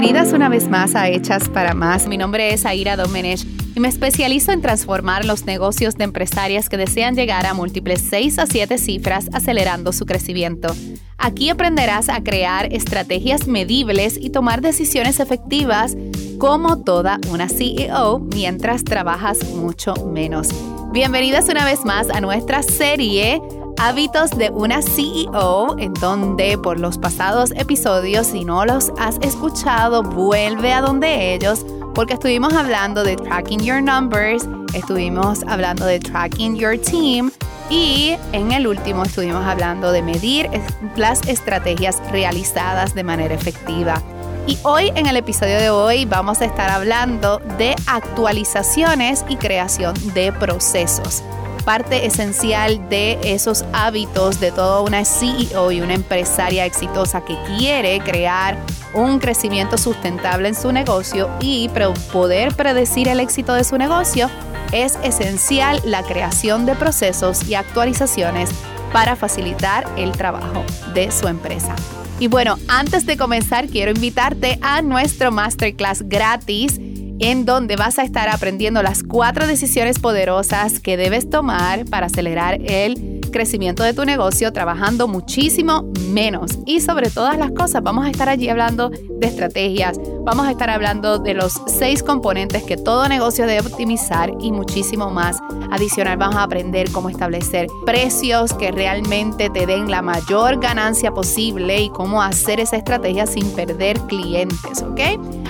bienvenidas una vez más a Hechas para Más. Mi nombre es Aira Domenech y me especializo en transformar los negocios de empresarias que desean llegar a múltiples 6 a 7 cifras acelerando su crecimiento. Aquí aprenderás a crear estrategias medibles y tomar decisiones efectivas como toda una CEO mientras trabajas mucho menos. Bienvenidas una vez más a nuestra serie Hábitos de una CEO, en donde por los pasados episodios, si no los has escuchado, vuelve a donde ellos, porque estuvimos hablando de tracking your numbers, estuvimos hablando de tracking your team y en el último estuvimos hablando de medir las estrategias realizadas de manera efectiva. Y hoy en el episodio de hoy vamos a estar hablando de actualizaciones y creación de procesos parte esencial de esos hábitos de toda una CEO y una empresaria exitosa que quiere crear un crecimiento sustentable en su negocio y poder predecir el éxito de su negocio, es esencial la creación de procesos y actualizaciones para facilitar el trabajo de su empresa. Y bueno, antes de comenzar, quiero invitarte a nuestro masterclass gratis en donde vas a estar aprendiendo las cuatro decisiones poderosas que debes tomar para acelerar el crecimiento de tu negocio trabajando muchísimo menos. Y sobre todas las cosas, vamos a estar allí hablando de estrategias, vamos a estar hablando de los seis componentes que todo negocio debe optimizar y muchísimo más. Adicional, vamos a aprender cómo establecer precios que realmente te den la mayor ganancia posible y cómo hacer esa estrategia sin perder clientes, ¿ok?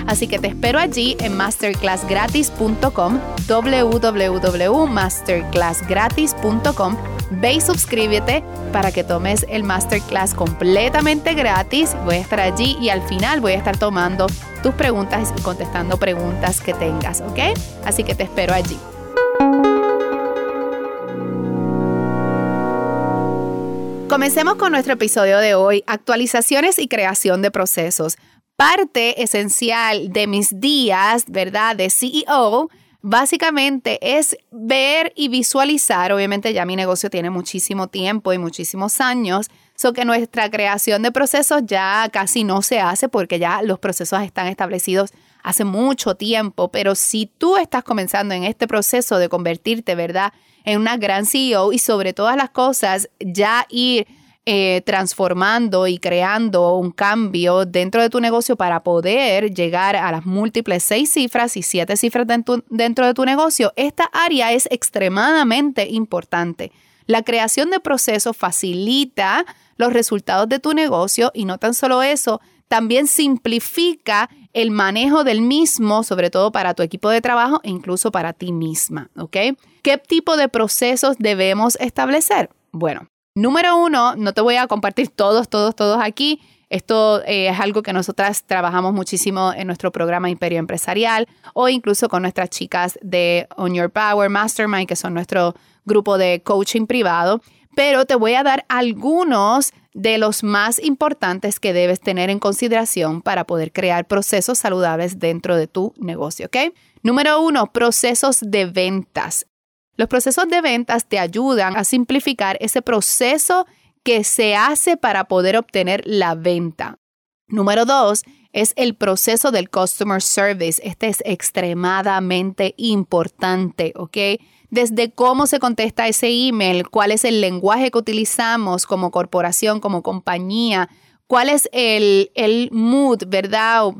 Así que te espero allí en masterclassgratis.com, www.masterclassgratis.com. Ve y suscríbete para que tomes el masterclass completamente gratis. Voy a estar allí y al final voy a estar tomando tus preguntas y contestando preguntas que tengas, ¿ok? Así que te espero allí. Comencemos con nuestro episodio de hoy, actualizaciones y creación de procesos parte esencial de mis días, ¿verdad? De CEO, básicamente es ver y visualizar, obviamente ya mi negocio tiene muchísimo tiempo y muchísimos años, so que nuestra creación de procesos ya casi no se hace porque ya los procesos están establecidos hace mucho tiempo, pero si tú estás comenzando en este proceso de convertirte, ¿verdad? En una gran CEO y sobre todas las cosas, ya ir eh, transformando y creando un cambio dentro de tu negocio para poder llegar a las múltiples seis cifras y siete cifras dentro de tu negocio, esta área es extremadamente importante. La creación de procesos facilita los resultados de tu negocio y no tan solo eso, también simplifica el manejo del mismo, sobre todo para tu equipo de trabajo e incluso para ti misma, ¿ok? ¿Qué tipo de procesos debemos establecer? Bueno, Número uno, no te voy a compartir todos, todos, todos aquí. Esto eh, es algo que nosotras trabajamos muchísimo en nuestro programa Imperio Empresarial o incluso con nuestras chicas de On Your Power Mastermind, que son nuestro grupo de coaching privado. Pero te voy a dar algunos de los más importantes que debes tener en consideración para poder crear procesos saludables dentro de tu negocio, ¿ok? Número uno, procesos de ventas. Los procesos de ventas te ayudan a simplificar ese proceso que se hace para poder obtener la venta. Número dos es el proceso del customer service. Este es extremadamente importante, ¿ok? Desde cómo se contesta ese email, cuál es el lenguaje que utilizamos como corporación, como compañía, cuál es el, el mood, ¿verdad?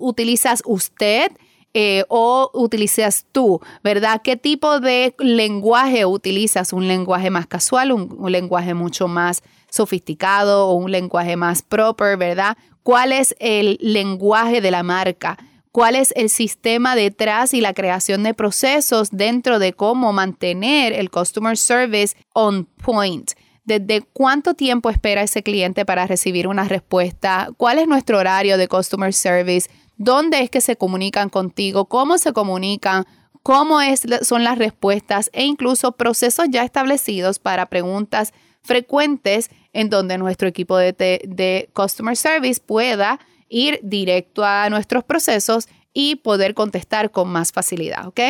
¿Utilizas usted? Eh, o utilizas tú, ¿verdad? ¿Qué tipo de lenguaje utilizas? ¿Un lenguaje más casual, un, un lenguaje mucho más sofisticado o un lenguaje más proper, ¿verdad? ¿Cuál es el lenguaje de la marca? ¿Cuál es el sistema detrás y la creación de procesos dentro de cómo mantener el customer service on point? ¿Desde cuánto tiempo espera ese cliente para recibir una respuesta? ¿Cuál es nuestro horario de customer service? Dónde es que se comunican contigo, cómo se comunican, cómo son las respuestas e incluso procesos ya establecidos para preguntas frecuentes en donde nuestro equipo de, de Customer Service pueda ir directo a nuestros procesos y poder contestar con más facilidad, ¿ok?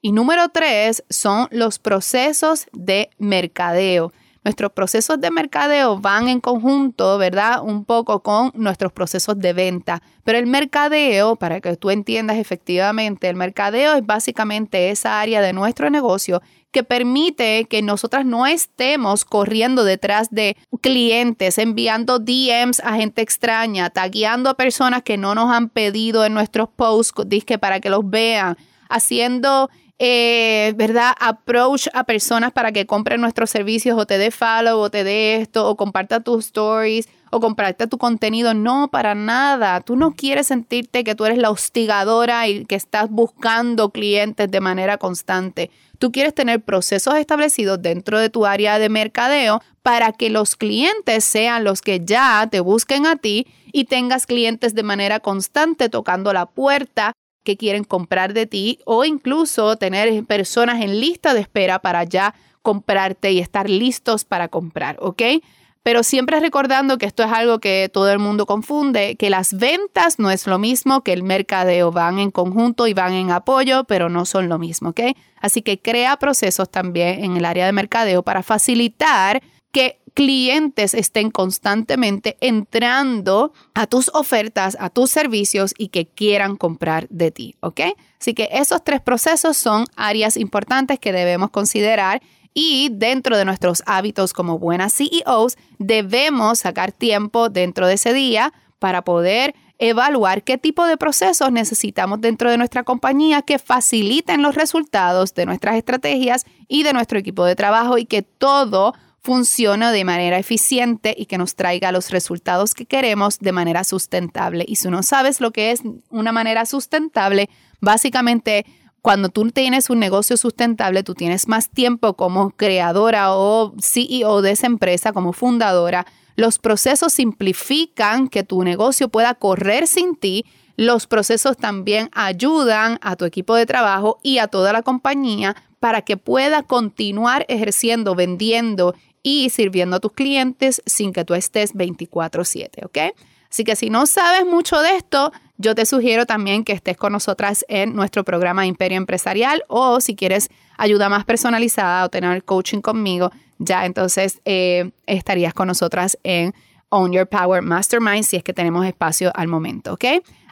Y número tres son los procesos de mercadeo. Nuestros procesos de mercadeo van en conjunto, ¿verdad? Un poco con nuestros procesos de venta. Pero el mercadeo, para que tú entiendas efectivamente, el mercadeo es básicamente esa área de nuestro negocio que permite que nosotras no estemos corriendo detrás de clientes, enviando DMs a gente extraña, tagueando a personas que no nos han pedido en nuestros posts, disque para que los vean, haciendo eh, ¿verdad? Approach a personas para que compren nuestros servicios o te dé follow o te dé esto o comparta tus stories o comparte tu contenido. No, para nada. Tú no quieres sentirte que tú eres la hostigadora y que estás buscando clientes de manera constante. Tú quieres tener procesos establecidos dentro de tu área de mercadeo para que los clientes sean los que ya te busquen a ti y tengas clientes de manera constante tocando la puerta que quieren comprar de ti o incluso tener personas en lista de espera para ya comprarte y estar listos para comprar, ¿ok? Pero siempre recordando que esto es algo que todo el mundo confunde, que las ventas no es lo mismo que el mercadeo, van en conjunto y van en apoyo, pero no son lo mismo, ¿ok? Así que crea procesos también en el área de mercadeo para facilitar que clientes estén constantemente entrando a tus ofertas, a tus servicios y que quieran comprar de ti, ¿ok? Así que esos tres procesos son áreas importantes que debemos considerar y dentro de nuestros hábitos como buenas CEOs debemos sacar tiempo dentro de ese día para poder evaluar qué tipo de procesos necesitamos dentro de nuestra compañía que faciliten los resultados de nuestras estrategias y de nuestro equipo de trabajo y que todo funcione de manera eficiente y que nos traiga los resultados que queremos de manera sustentable. Y si no sabes lo que es una manera sustentable, básicamente cuando tú tienes un negocio sustentable, tú tienes más tiempo como creadora o CEO de esa empresa, como fundadora. Los procesos simplifican que tu negocio pueda correr sin ti. Los procesos también ayudan a tu equipo de trabajo y a toda la compañía para que pueda continuar ejerciendo, vendiendo y sirviendo a tus clientes sin que tú estés 24/7, ¿ok? Así que si no sabes mucho de esto, yo te sugiero también que estés con nosotras en nuestro programa Imperio Empresarial o si quieres ayuda más personalizada o tener coaching conmigo, ya entonces eh, estarías con nosotras en Own Your Power Mastermind si es que tenemos espacio al momento, ¿ok?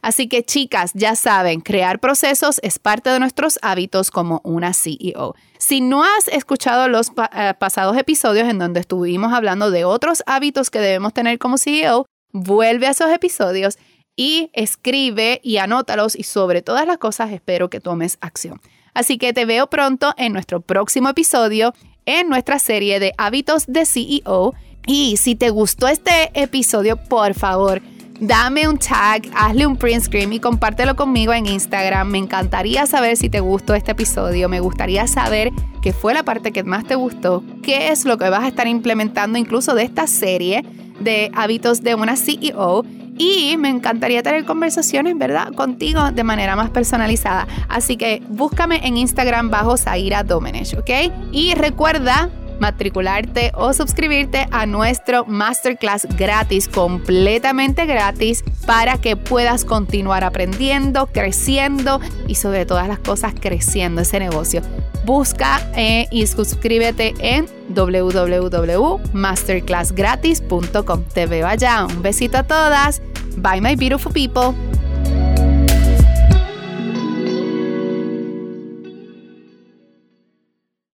Así que chicas, ya saben, crear procesos es parte de nuestros hábitos como una CEO. Si no has escuchado los eh, pasados episodios en donde estuvimos hablando de otros hábitos que debemos tener como CEO, vuelve a esos episodios y escribe y anótalos y sobre todas las cosas espero que tomes acción. Así que te veo pronto en nuestro próximo episodio en nuestra serie de hábitos de CEO. Y si te gustó este episodio, por favor, dame un tag, hazle un print screen y compártelo conmigo en Instagram. Me encantaría saber si te gustó este episodio. Me gustaría saber qué fue la parte que más te gustó, qué es lo que vas a estar implementando incluso de esta serie de hábitos de una CEO. Y me encantaría tener conversaciones, ¿verdad? Contigo de manera más personalizada. Así que búscame en Instagram bajo Zaira Domenech, ¿ok? Y recuerda matricularte o suscribirte a nuestro masterclass gratis, completamente gratis, para que puedas continuar aprendiendo, creciendo y sobre todas las cosas creciendo ese negocio. Busca eh, y suscríbete en www.masterclassgratis.com. Te veo allá. Un besito a todas. Bye, my beautiful people.